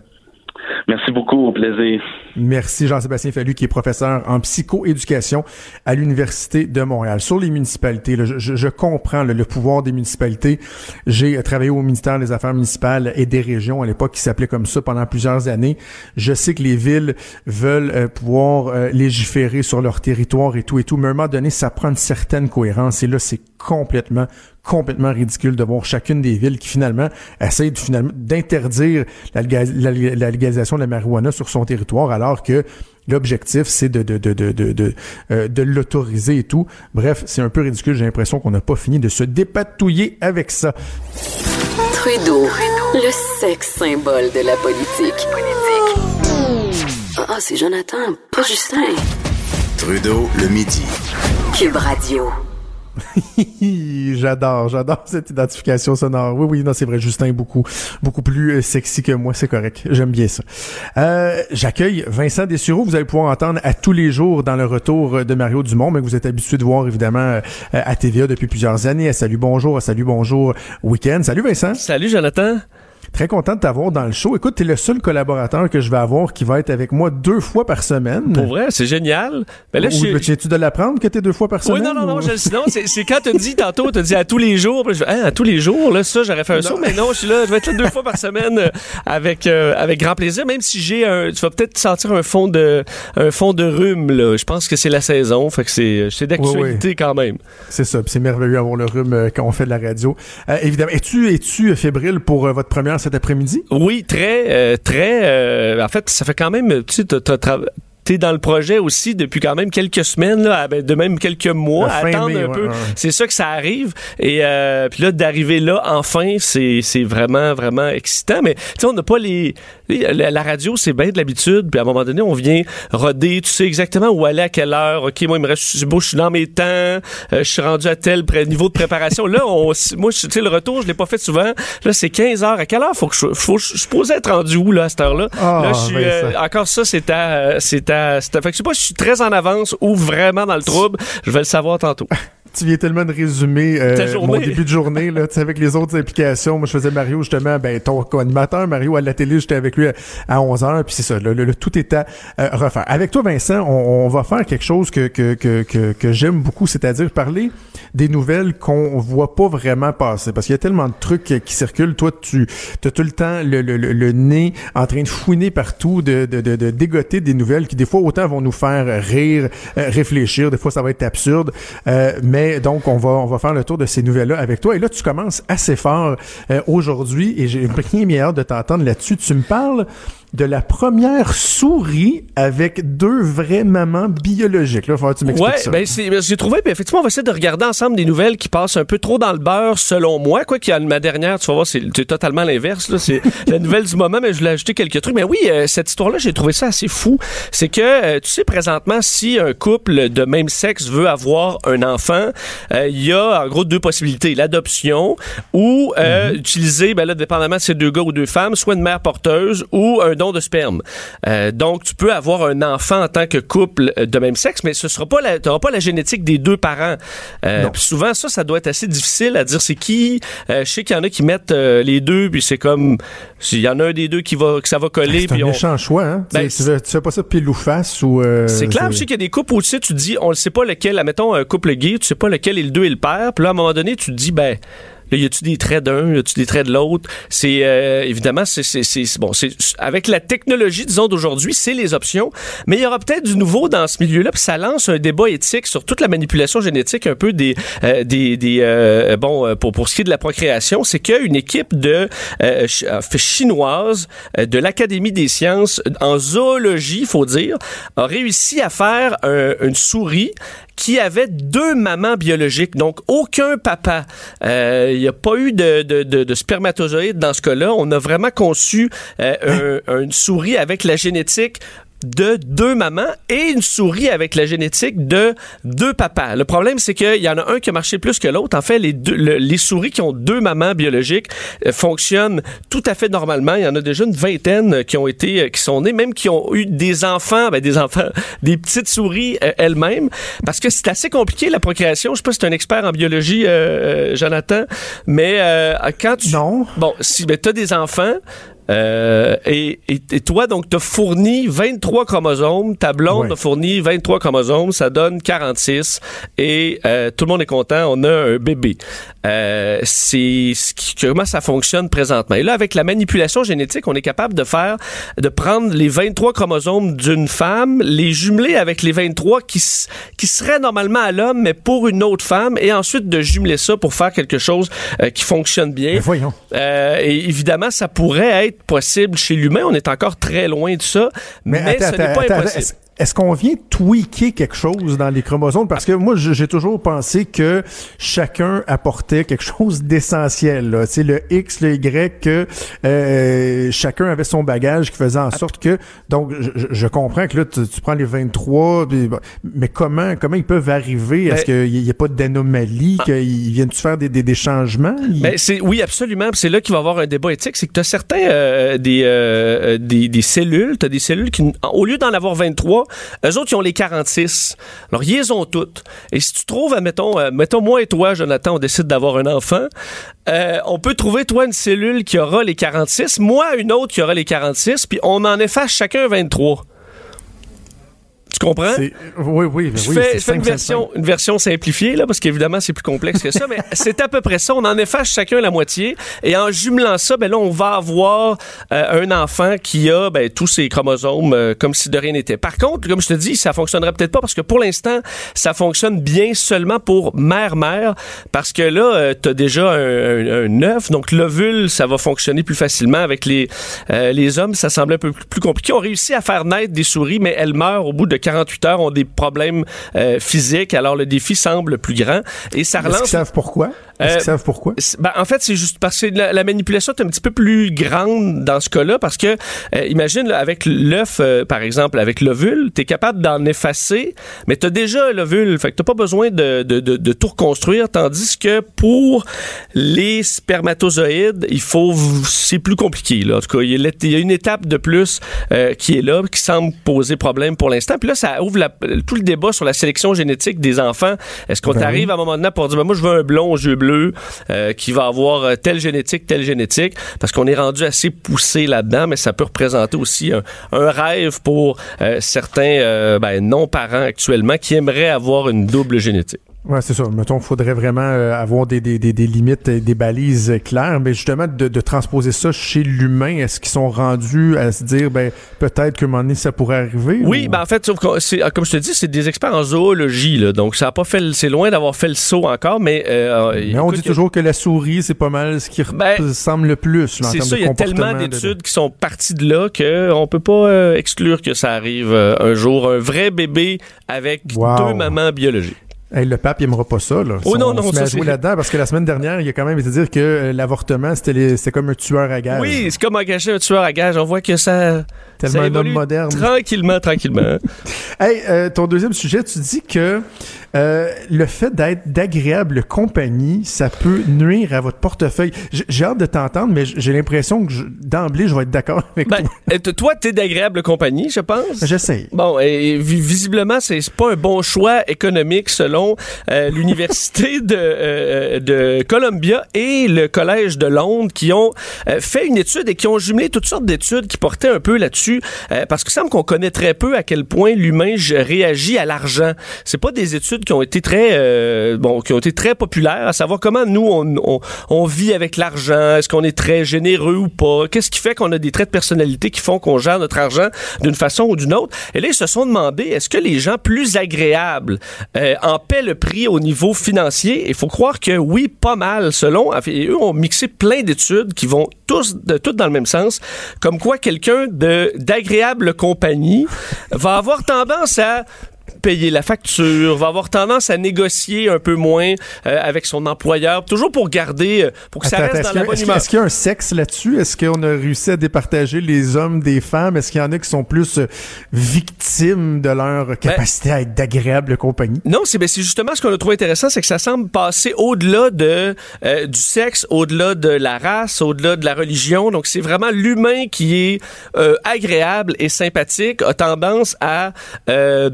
Merci beaucoup, au plaisir. Merci Jean-Sébastien Fallu, qui est professeur en psychoéducation à l'Université de Montréal. Sur les municipalités, je, comprends le pouvoir des municipalités. J'ai euh, travaillé au ministère des Affaires municipales et des régions à l'époque qui s'appelait comme ça pendant plusieurs années. Je sais que les villes veulent euh, pouvoir euh, légiférer sur leur territoire et tout et tout, mais à un moment donné, ça prend une certaine cohérence. Et là, c'est complètement complètement ridicule de voir chacune des villes qui finalement finalement d'interdire la, la- légalisation de la sur son territoire alors que l'objectif c'est de de de de de de, euh, de l'autoriser et tout. Bref, c'est un peu ridicule, j'ai l'impression qu'on n'a pas fini de se dépatouiller avec ça. Trudeau, le sexe symbole de la politique. Ah, c'est Jonathan, pas Justin. Trudeau le midi. Cube Radio. j'adore, j'adore cette identification sonore. Oui, oui, non, c'est vrai, Justin est beaucoup, beaucoup plus euh, sexy que moi, c'est correct. J'aime bien ça. Euh, J'accueille Vincent Dessureau. Vous allez pouvoir entendre à tous les jours dans le retour de Mario Dumont, mais vous êtes habitué de voir évidemment euh, à TVA depuis plusieurs années. À Salut Bonjour, à Salut Bonjour Week-end. Salut Vincent. Salut Jonathan. Très content de t'avoir dans le show. Écoute, t'es le seul collaborateur que je vais avoir qui va être avec moi deux fois par semaine. Pour vrai, c'est génial. Mais là, Ou- Tiens-tu de l'apprendre que t'es deux fois par Oui, semaine? non, non, non, ou- je, sinon, c'est quand t'as dit tantôt, t'as dit à tous les jours, puis je fais, Hein, à tous les jours, là, ça, j'aurais fait un saut, mais non, je suis là, je vais être là deux fois par semaine euh, avec, euh, avec grand plaisir, même si j'ai un, tu vas peut-être sentir un fond de, un fond de rhume, là. Je pense que c'est la saison, fait que c'est, c'est d'actualité quand même. C'est ça, c'est merveilleux d'avoir le rhume euh, quand on fait de la radio. Euh, évidemment, es-tu es-tu fébrile pour euh, votre première cet après-midi? Oui, très, euh, très. euh, en fait, ça fait quand même. Tu sais, T'es dans le projet aussi depuis quand même quelques semaines, là, ben, de même quelques mois, à attendre mai, un ouais, peu. ouais. C'est ça que ça arrive. Et euh, puis là, d'arriver là, enfin, c'est c'est vraiment, vraiment excitant. Mais tu sais, on n'a pas les... La, la radio, c'est bien de l'habitude. Puis à un moment donné, on vient roder. Tu sais exactement où aller, à quelle heure. OK, moi, il me reste... beau, je suis dans mes temps. euh, je suis rendu à tel niveau de préparation. là, on, moi, je- tu sais, le retour, je l'ai pas fait souvent. Là, c'est 15 heures. À quelle heure faut que je... Faut, je suis supposé être rendu où, là, à cette heure-là? Ah, là, je suis... euh, encore ça, c'est à... euh, C'est à... Fait que je sais pas si je suis très en avance ou vraiment dans le trouble. Je vais le savoir tantôt. Tu viens tellement de résumer euh, mon début de journée là, tu sais, avec les autres implications. Moi, je faisais Mario justement, ben ton co-animateur Mario à la télé, j'étais avec lui à, à 11h, puis c'est ça, le, le- le tout est à euh, refaire. Avec toi, Vincent, on, on va faire quelque chose que que que que, que j'aime beaucoup, c'est-à-dire parler des nouvelles qu'on voit pas vraiment passer, parce qu'il y a tellement de trucs qui, qui circulent. Toi, tu as tout le temps le, le, le, le nez en train de fouiner partout, de, de, de, de dégoter des nouvelles qui des fois autant vont nous faire rire, euh, réfléchir, des fois ça va être absurde, euh, donc on va on va faire le tour de ces nouvelles-là avec toi. Et là, tu commences assez fort euh, aujourd'hui, et j'ai bien hâte de t'entendre là-dessus. Tu me parles de la première souris avec deux vraies mamans biologiques. Là, il faut que tu m'expliques Ouais, ça. ben c'est, ben, j'ai trouvé, ben, effectivement, on va essayer de regarder ensemble des nouvelles qui passent un peu trop dans le beurre, selon moi. Quoi qu'il y a ma dernière, tu vas voir, c'est, c'est totalement l'inverse. Là, c'est la nouvelle du moment, mais je voulais ajouter quelques trucs. Mais oui, euh, cette histoire-là, j'ai trouvé ça assez fou. C'est que, euh, tu sais, présentement, si un couple de même sexe veut avoir un enfant, euh, il y a en gros deux possibilités l'adoption ou euh, utiliser, ben là, dépendamment de ces deux gars ou deux femmes, soit une mère porteuse ou un don de sperme. Euh, donc, tu peux avoir un enfant en tant que couple de même sexe, mais ce sera pas la, t'auras pas la génétique des deux parents. Euh, puis souvent, ça, ça doit être assez difficile à dire c'est qui. Euh, je sais qu'il y en a qui mettent les deux, puis c'est comme s'il y en a un des deux qui va que ça va coller, C'est puis un on. méchant choix, hein? Ben, tu, tu fais, tu fais pas ça pile ou face ou. C'est clair, je sais qu'il y a des couples où tu sais, tu dis, on ne sait pas lequel, admettons un couple gay, tu sais pas lequel est le deux et le père, puis là, à un moment donné, tu te dis, ben, là, y a-tu des traits d'un, y a-tu des traits de l'autre? C'est, euh, évidemment, c'est, c'est, c'est, bon, c'est, avec la technologie, disons, d'aujourd'hui, c'est les options, mais il y aura peut-être du nouveau dans ce milieu-là, puis ça lance un débat éthique sur toute la manipulation génétique, un peu des, euh, des, des euh, bon, euh, pour, pour ce qui est de la procréation, c'est qu'une équipe de, euh, ch- chinoise euh, de l'Académie des sciences en zoologie, faut dire, a réussi à faire un- une souris qui avait deux mamans biologiques, donc aucun papa. Euh, Il n'y a pas eu de, de, de, de spermatozoïdes dans ce cas-là. On a vraiment conçu euh, un- une souris avec la génétique de deux mamans et une souris avec la génétique de deux papas. Le problème, c'est qu'il y en a un qui a marché plus que l'autre. En fait, les, deux, le- les souris qui ont deux mamans biologiques euh, fonctionnent tout à fait normalement. Il y en a déjà une vingtaine euh, qui ont été, euh, qui sont nées, même qui ont eu des enfants, ben, des enfants, des petites souris euh, elles-mêmes, parce que c'est assez compliqué la procréation. Je sais pas si tu es un expert en biologie, Jonathan, mais euh, quand tu Non. Bon, si ben, tu as des enfants, euh, et, et, et toi, donc, tu as fourni 23 chromosomes, ta blonde a fourni 23 chromosomes, ça donne 46, et euh, tout le monde est content, on a un bébé. Euh, c'est ce qui- comment ça fonctionne présentement. Et là, avec la manipulation génétique, on est capable de faire, de prendre les 23 chromosomes d'une femme, les jumeler avec les 23 qui, qui seraient normalement à l'homme, mais pour une autre femme, et ensuite de jumeler ça pour faire quelque chose euh, qui fonctionne bien. Mais voyons. Euh, et évidemment, ça pourrait être possible chez l'humain. On est encore très loin de ça, mais, Mais, attends, ce n'est pas attends, impossible. Est-ce qu'on vient tweaker quelque chose dans les chromosomes? Parce que moi, j'ai toujours pensé que chacun apportait quelque chose d'essentiel. sais, le X, le Y, que euh, chacun avait son bagage qui faisait en sorte que... Donc, je, comprends que là, tu, tu prends les 23, puis bon, mais comment comment ils peuvent arriver? Est-ce qu'il n'y a pas d'anomalie? Qu'ils viennent-tu faire des, des, des changements? Ils- Ben, c'est, oui, absolument. C'est là qu'il va y avoir un débat éthique. C'est que tu as certains euh, des, euh, des, des cellules, tu as des cellules qui, au lieu d'en avoir 23, eux autres, ils ont les 46. Alors, ils les ont toutes. Et si tu trouves, admettons, euh, mettons, moi et toi, Jonathan, on décide d'avoir un enfant, euh, on peut trouver, toi, une cellule qui aura les 46, moi, une autre qui aura les 46, puis on en efface chacun 23. Tu comprends? oui, oui, ben Je oui, fais, je fais une, version, une version simplifiée, là, parce qu'évidemment, c'est plus complexe que ça, mais c'est à peu près ça. On en efface chacun la moitié. Et en jumelant ça, ben là, on va avoir euh, un enfant qui a ben, tous ses chromosomes euh, comme si de rien n'était. Par contre, comme je te dis, ça fonctionnerait peut-être pas parce que pour l'instant, ça fonctionne bien seulement pour mère-mère, parce que là, tu as déjà un, œuf, donc l'ovule, ça va fonctionner plus facilement. Avec les, euh, les hommes, ça semble un peu plus, plus compliqué. On réussit à faire naître des souris, mais elles meurent au bout de 48 heures, ont des problèmes euh, physiques, alors le défi semble plus grand. Et ça Est-ce qu'ils relance... savent pourquoi? Est-ce Euh, qu'ils savent pourquoi? Ben, en fait, c'est juste parce que la, la manipulation est un petit peu plus grande dans ce cas-là, parce que, euh, imagine, là, avec l'œuf, euh, par exemple, avec l'ovule, tu es capable d'en effacer, mais tu as déjà l'ovule, fait que tu pas besoin de, de, de, de tout reconstruire, tandis que pour les spermatozoïdes, il faut, c'est plus compliqué, là. En tout cas, il y a, une étape de plus euh, qui est là, qui semble poser problème pour l'instant. Puis là, ça ouvre la- tout le débat sur la sélection génétique des enfants. Est-ce qu'on Ben t'arrive à un moment donné pour dire, ben, moi, je veux un blond aux yeux bleus euh, qui va avoir euh, telle génétique, telle génétique, parce qu'on est rendu assez poussé là-dedans, mais ça peut représenter aussi un, rêve pour euh, certains ben, non-parents actuellement qui aimeraient avoir une double génétique. Ouais, c'est ça. Mettons, il faudrait vraiment euh, avoir des, des, des, des limites, et des balises euh, claires. Mais justement, de, de transposer ça chez l'humain, est-ce qu'ils sont rendus à se dire, ben, peut-être qu'à un moment donné, ça pourrait arriver? Oui, ou- ben en fait, sauf que c'est- comme je te dis, c'est des experts en zoologie, là, donc ça a pas fait, c'est loin d'avoir fait le saut encore, mais, euh, Mais on écoute, dit toujours que la souris, c'est pas mal ce qui Ben, ressemble le plus. C'est ça, il y a tellement d'études qui sont parties de là qu'on peut pas euh, exclure que ça arrive euh, un jour. Un vrai bébé avec Wow. deux mamans biologiques. Hey, le pape, il aimera pas ça. Là. Oh Si non, on non, se met ça, à jouer c'est- là-dedans parce que la semaine dernière, il a quand même été dire que euh, l'avortement, c'était les- comme un tueur à gage. Oui, c'est comme engager un tueur à gage. On voit que ça, Tellement ça un homme moderne. tranquillement, tranquillement. Hey, euh, ton deuxième sujet, tu dis que Euh, le fait d'être d'agréable compagnie, ça peut nuire à votre portefeuille. J'ai hâte de t'entendre, mais j'ai l'impression que je- d'emblée, je vais être d'accord avec Ben, toi. euh, toi, t'es d'agréable compagnie, je pense. J'essaye. Bon, et vi- visiblement, c'est pas un bon choix économique selon euh, l'université de, euh, de Columbia et le collège de Londres qui ont fait une étude et qui ont jumelé toutes sortes d'études qui portaient un peu là-dessus parce qu'il semble qu'on connaît très peu à quel point l'humain réagit à l'argent. C'est pas des études qui ont été très euh, bon, qui ont été très populaires à savoir comment nous on, on, on vit avec l'argent, est-ce qu'on est très généreux ou pas, qu'est-ce qui fait qu'on a des traits de personnalité qui font qu'on gère notre argent d'une façon ou d'une autre. Et là, ils se sont demandé, est-ce que les gens plus agréables euh, en paient le prix au niveau financier? Il faut croire que oui, pas mal, selon. Et eux ont mixé plein d'études qui vont tous, de, toutes dans le même sens, comme quoi quelqu'un de d'agréable compagnie va avoir tendance à payer la facture, va avoir tendance à négocier un peu moins euh, avec son employeur, toujours pour garder, euh, pour que ça reste dans la bonne est-ce qu'il y a- humeur. est-ce qu'il y a un sexe là-dessus? Est-ce qu'on a réussi à départager les hommes des femmes? Est-ce qu'il y en a qui sont plus euh, victimes de leur capacité à être d'agréable compagnie? Non, c'est ben, c'est justement ce qu'on a trouvé intéressant, c'est que ça semble passer au-delà de euh, du sexe, au-delà de la race, au-delà de la religion. Donc c'est vraiment l'humain qui est euh, agréable et sympathique, a tendance à euh,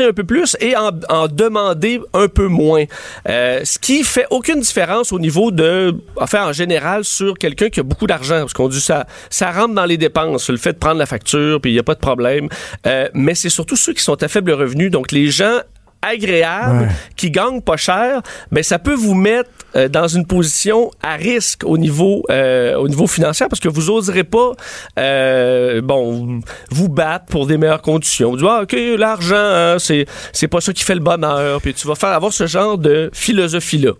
un peu plus et en, demander un peu moins. Euh, ce qui fait aucune différence au niveau de, enfin en général, sur quelqu'un qui a beaucoup d'argent, parce qu'on dit ça, ça rentre dans les dépenses, le fait de prendre la facture, puis il y a pas de problème. Euh, mais c'est surtout ceux qui sont à faible revenu, donc les gens agréables, Ouais. qui gagnent pas cher, ben ça peut vous mettre euh, dans une position à risque au niveau euh, au niveau financier parce que vous oserez pas euh, bon vous battre pour des meilleures conditions. Vous dites ah, OK, l'argent hein, c'est c'est pas ça qui fait le bonheur, puis tu vas faire avoir ce genre de philosophie là.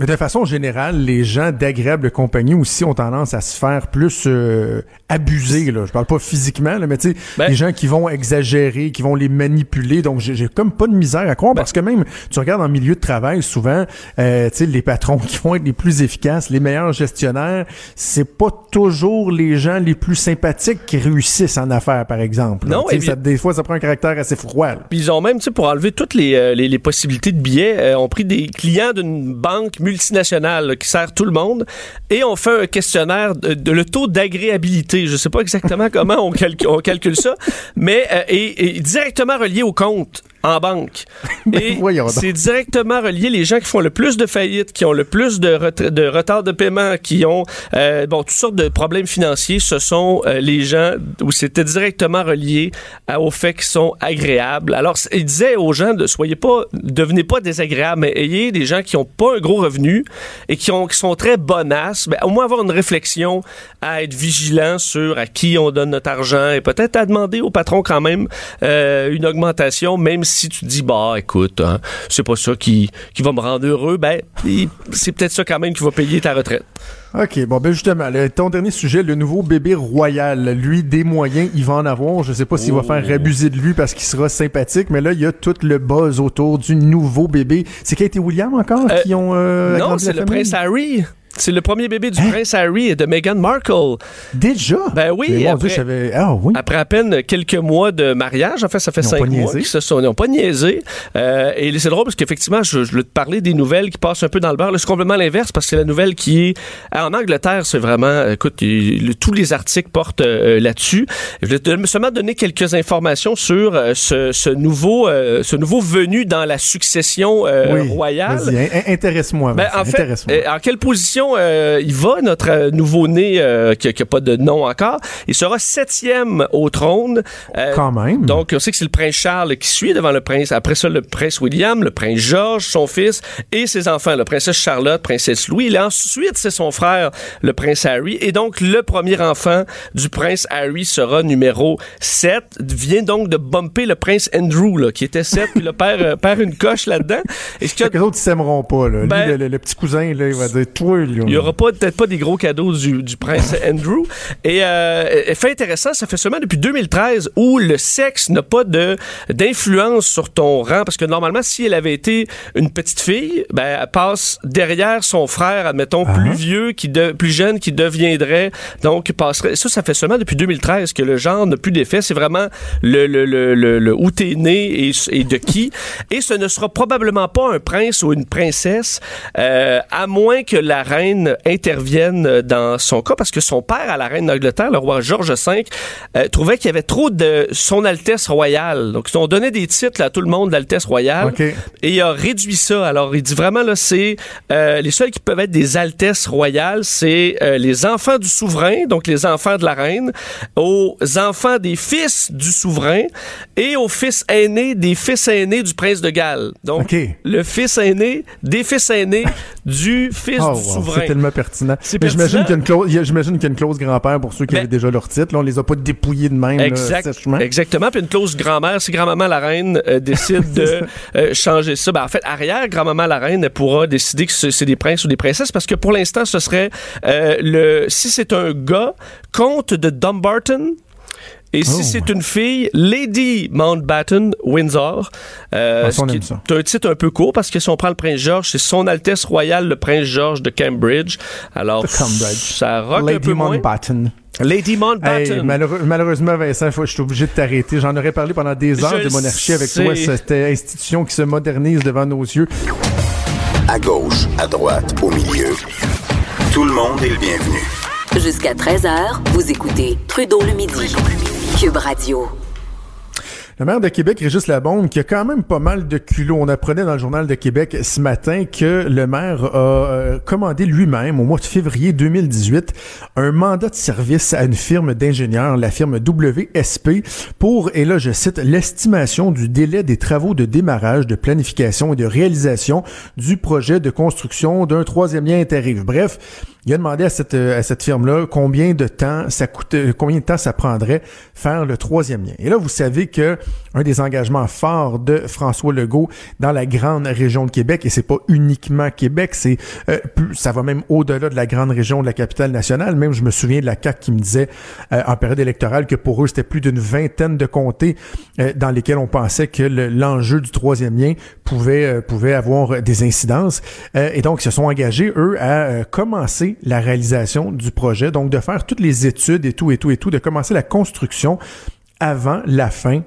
Mais de façon générale, les gens d'agréable compagnie aussi ont tendance à se faire plus euh, abuser. Là. Je parle pas physiquement, là, mais tu sais, Ben- les gens qui vont exagérer, qui vont les manipuler. Donc, j'ai comme pas de misère à croire parce que même, tu regardes en milieu de travail, souvent, euh, tu sais, les patrons qui vont être les plus efficaces, les meilleurs gestionnaires, c'est pas toujours les gens les plus sympathiques qui réussissent en affaires, par exemple. Non, et ça- des fois, ça prend un caractère assez froid. Puis ils ont même, tu sais, pour enlever toutes les, euh, les, les possibilités de billets, euh, ont pris des clients d'une banque multinationale qui sert tout le monde et on fait un questionnaire de, le taux d'agréabilité. Je sais pas exactement comment on, calcule, ça, mais euh, directement relié au compte en banque. Et voyons donc. c'est directement relié les gens qui font le plus de faillites, qui ont le plus de, ret- de retard de paiement, qui ont euh, bon toutes sortes de problèmes financiers. Ce sont euh, les gens où c'était directement relié à- au fait qu'ils sont agréables. Alors il disait aux gens de soyez pas, devenez pas désagréables, mais ayez des gens qui ont pas un gros revenu et qui ont qui sont très bonasses. Ben, au moins avoir une réflexion à être vigilant sur à qui on donne notre argent et peut-être à demander au patron quand même euh, une augmentation, même si tu dis bah écoute, hein, c'est pas ça qui, qui va me rendre heureux, ben c'est peut-être ça quand même qui va payer ta retraite. OK, bon, ben justement, le- ton dernier sujet, le nouveau bébé royal. Lui, des moyens, il va en avoir. Je sais pas s'il va faire abuser de lui parce qu'il sera sympathique, mais là, il y a tout le buzz autour du nouveau bébé. C'est Kate et William encore Euh, qui ont euh, non, c'est le prince Harry. C'est le premier bébé du Hein? prince Harry et de Meghan Markle. Déjà? Ben oui, Mais après- Dieu. Ah oui? Après à peine quelques mois de mariage, en fait, ça fait cinq mois qu'ils se sont, ils n'ont pas niaisé. Euh, et c'est drôle parce qu'effectivement, je, je voulais te parler des nouvelles qui passent un peu dans le beurre. C'est complètement l'inverse parce que c'est la nouvelle qui est en Angleterre, c'est vraiment, écoute, le- tous les articles portent euh, là-dessus. Je vais te- seulement donner quelques informations sur euh, ce, ce nouveau, euh, ce nouveau venu dans la succession euh, oui. royale. Intéresse-moi. Ben, en fait, intéresse-moi. euh, en quelle position euh, il va, notre euh, nouveau-né euh, qui n'a pas de nom encore? Il sera septième au trône. Euh, Quand même. donc, on sait que c'est le prince Charles qui suit devant le prince. Après ça, le prince William, le prince George, son fils, et ses enfants, la princesse Charlotte, princesse Louis. Et ensuite, c'est son frère, le prince Harry. Et donc, le premier enfant du prince Harry sera numéro 7. Vient donc de bumper le prince Andrew, là, qui était 7, puis le père, perd une coche là-dedans. Et ce a Les autres, ils s'aimeront pas. Là. Lui, Ben- le, le- le petit cousin, là, il va dire Toi, Il y aura peut-être pas des gros cadeaux du, du prince Andrew. Et euh, fait intéressant, ça fait seulement depuis 2013 où le sexe n'a pas de d'influence sur ton rang parce que normalement si elle avait été une petite fille, ben elle passe derrière son frère, admettons Ah. plus vieux qui de, plus jeune qui deviendrait donc passerait ça ça fait seulement depuis 2013 que le genre n'a plus d'effet, c'est vraiment le le le, le, le où t'es né et, et de qui et ce ne sera probablement pas un prince ou une princesse euh, à moins que la reine intervienne dans son cas parce que son père à la reine d'Angleterre, le roi George V, euh, trouvait qu'il y avait trop de son Altesse royale. Donc ils ont donné des titres à tout le monde d'Altesse royale et il a réduit ça. Alors il dit vraiment là c'est euh, les seuls qui peuvent être des Altesses royales, c'est euh, les enfants du souverain, donc les enfants de la reine, aux enfants des fils du souverain et aux fils aînés des fils aînés du prince de Galles. Donc le fils aîné des fils aînés du fils Oh, du souverain. c'est tellement pertinent. Mais j'imagine qu'il y a une clause, il y a- j'imagine qu'il y a une clause grand-père pour ceux qui avaient déjà leur titre. Là, on les a pas dépouillés de même, là, Exact, sèchement. exactement. Puis une clause grand-mère, si grand-maman la reine euh, décide de euh, changer ça, ben en fait, arrière grand-maman la reine pourra décider que c'est c'est des princes ou des princesses parce que pour l'instant, ce serait euh, le si c'est un gars, comte de Dumbarton. Et si Oh. c'est une fille, Lady Mountbatten Windsor, euh, Ah, ça, on ce qui aime ça. est un titre un peu court parce que si on prend le prince George, c'est Son Altesse Royale le prince George de Cambridge. Alors, Cambridge. ça rock un Lady peu moins. Mountbatten. Lady Mountbatten. Hey, malheureux- malheureusement, Vincent, faut- je suis obligé de t'arrêter. J'en aurais parlé pendant des heures Je de monarchie avec sais. toi, cette euh, institution qui se modernise devant nos yeux. À gauche, à droite, au milieu. Tout le monde est le bienvenu. Jusqu'à 13h, vous écoutez Trudeau le midi. Cube. Le maire de Québec, Régis Labombe, qui a quand même pas mal de culot. On apprenait dans le journal de Québec ce matin que le maire a euh, commandé lui-même, au mois de février 2018, un mandat de service à une firme d'ingénieurs, la firme WSP, pour, et là je cite, l'estimation du délai des travaux de démarrage, de planification et de réalisation du projet de construction d'un troisième lien interrive. Bref, il a demandé à cette, euh, à cette firme-là combien de temps ça coûtait, combien de temps ça prendrait faire le troisième lien. Et là, vous savez que un des engagements forts de François Legault dans la grande région de Québec, et c'est pas uniquement Québec, c'est euh, ça va même au-delà de la grande région de la capitale nationale. Même je me souviens de la CAC qui me disait euh, en période électorale que pour eux c'était plus d'une vingtaine de comtés euh, dans lesquels on pensait que le- l'enjeu du troisième lien pouvait euh, pouvait avoir euh, des incidences. Euh, et donc ils se sont engagés eux à euh, la réalisation du projet, donc de faire toutes les études et tout et tout et tout, de commencer la construction avant la fin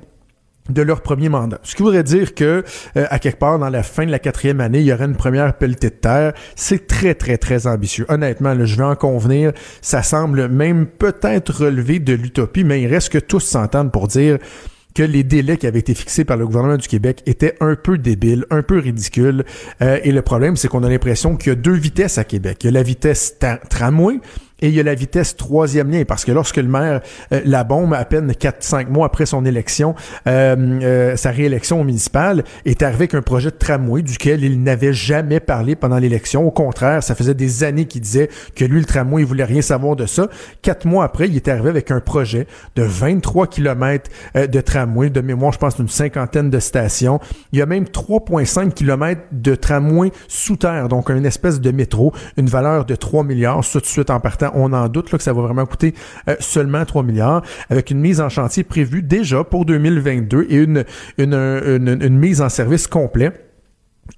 de leur premier mandat. Ce qui voudrait dire que euh, à quelque part dans la fin de la quatrième année, il y aurait une première pelletée de terre. C'est très très très ambitieux. Honnêtement, là, je vais en convenir, ça semble même peut-être relever de l'utopie, mais il reste que tous s'entendent pour dire que les délais qui avaient été fixés par le gouvernement du Québec étaient un peu débiles, un peu ridicules. Euh, et le problème, c'est qu'on a l'impression qu'il y a deux vitesses à Québec. Il y a la vitesse tramway et il y a la vitesse troisième lien, parce que lorsque le maire euh, la bombe à peine 4-5 mois après son élection, euh, euh, sa réélection au municipal, est arrivé avec un projet de tramway duquel il n'avait jamais parlé pendant l'élection. Au contraire, ça faisait des années qu'il disait que lui, le tramway, il voulait rien savoir de ça. Quatre mois après, il est arrivé avec un projet de 23 kilomètres euh, de tramway. De mémoire, je pense d'une cinquantaine de stations. Il y a même 3,5 kilomètres de tramway sous terre, donc une espèce de métro, une valeur de 3 milliards. Tout de suite en partant, on en doute là, que ça va vraiment coûter euh, seulement 3 milliards, avec une mise en chantier prévue déjà pour 2022 et une, une, mise en service complet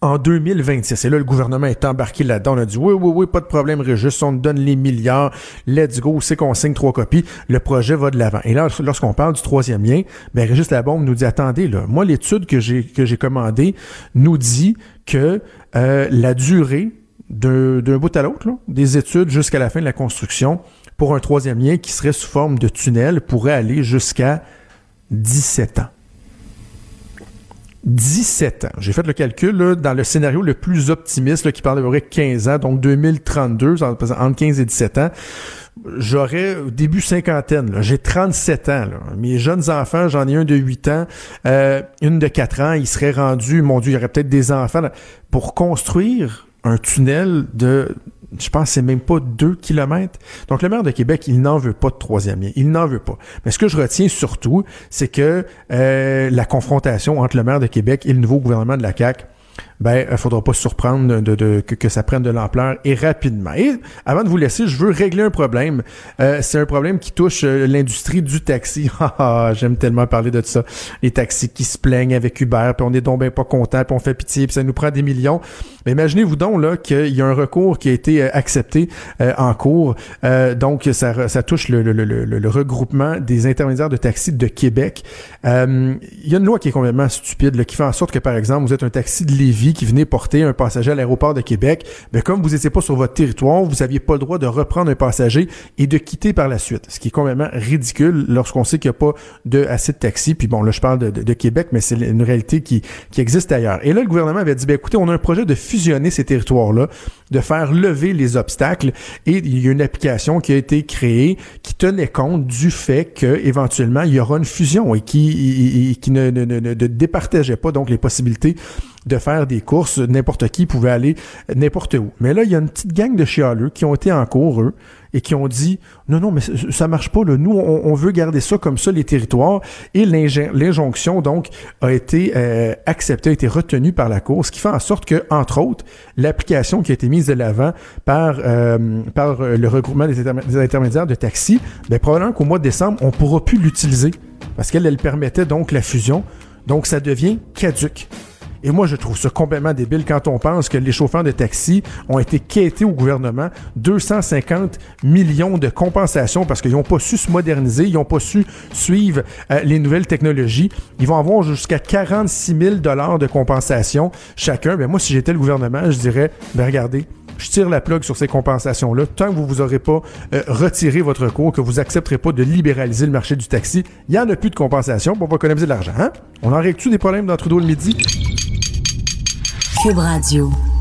en 2026. Et là, le gouvernement est embarqué là-dedans. On a dit, oui, oui, oui, pas de problème, Régis, on te donne les milliards, let's go, c'est qu'on signe trois copies, le projet va de l'avant. Et là, lorsqu'on parle du troisième lien, ben, Régis Labombe nous dit, attendez, là, moi, l'étude que j'ai, que j'ai commandée nous dit que euh, la durée d'un bout à l'autre, des études jusqu'à la fin de la construction, pour un troisième lien qui serait sous forme de tunnel, pourrait aller jusqu'à 17 ans. 17 ans. J'ai fait le calcul dans le scénario le plus optimiste qui parle près 15 ans, donc 2032, en- entre 15 et 17 ans. J'aurais au début cinquantaine. J'ai 37 ans. Mes jeunes enfants, j'en ai un de 8 ans, euh, une de 4 ans. Ils seraient rendus, mon Dieu, il y aurait peut-être des enfants. Pour construire un tunnel de, je pense, c'est même pas 2 kilomètres. Donc, le maire de Québec, il n'en veut pas de troisième lien. Il n'en veut pas. Mais ce que je retiens surtout, c'est que euh, la confrontation entre le maire de Québec et le nouveau gouvernement de la CAQ ben, il faudra pas surprendre de, de, que, que, ça prenne de l'ampleur et rapidement. Et avant de vous laisser, je veux régler un problème. Euh, c'est un problème qui touche euh, l'industrie du taxi. Ah, j'aime tellement parler de ça. Les taxis qui se plaignent avec Uber, puis on est donc bien pas content, puis on fait pitié, puis ça nous prend des millions. Mais imaginez-vous donc là qu'il y a un recours qui a été euh, accepté euh, en cours. donc ça, ça touche le, le, le, le, regroupement des intermédiaires de taxi de Québec. Il y a une loi qui est complètement stupide, là, qui fait en sorte que par exemple vous êtes un taxi de Lévis qui venait porter un passager à l'aéroport de Québec, mais comme vous n'étiez pas sur votre territoire, vous n'aviez pas le droit de reprendre un passager et de quitter par la suite. Ce qui est complètement ridicule lorsqu'on sait qu'il n'y a pas de assez de taxis. Puis bon, là, je parle de, de, Québec, mais c'est une réalité qui, qui existe ailleurs. Et là, le gouvernement avait dit, ben, écoutez, on a un projet de fusionner ces territoires-là, de faire lever les obstacles. Et il y a une application qui a été créée qui tenait compte du fait que éventuellement il y aura une fusion et qui, qui ne, ne, ne, ne départageait pas donc les possibilités de faire des courses. N'importe qui pouvait aller n'importe où. Mais là, il y a une petite gang de chialeux qui ont été en cours, eux, et qui ont dit non, non, mais ça marche pas. Là. Nous, on, veut garder ça comme ça, les territoires. Et l'injonction, donc, a été euh, acceptée, a été retenue par la Cour, ce qui fait en sorte que, entre autres, l'application qui a été mise de l'avant par, euh, par le regroupement des, intermédiaires de taxi, ben, probablement qu'au mois de décembre, on pourra plus l'utiliser parce qu'elle elle permettait donc la fusion. Donc, ça devient caduque. Et moi, je trouve ça complètement débile quand on pense que les chauffeurs de taxi ont été quêtés au gouvernement 250 millions de compensations parce qu'ils n'ont pas su se moderniser, ils n'ont pas su suivre euh, les nouvelles technologies. Ils vont avoir jusqu'à 46 000 dollars de compensation chacun. Ben moi, si j'étais le gouvernement, je dirais, ben regardez, je tire la plug sur ces compensations-là. Tant que vous vous aurez pas euh, retiré votre cours, que vous accepterez pas de libéraliser le marché du taxi, il n'y en a plus de compensation, on va économiser de l'argent. Hein? On en règle-tu des problèmes dans Trudeau le midi? Cube Radio.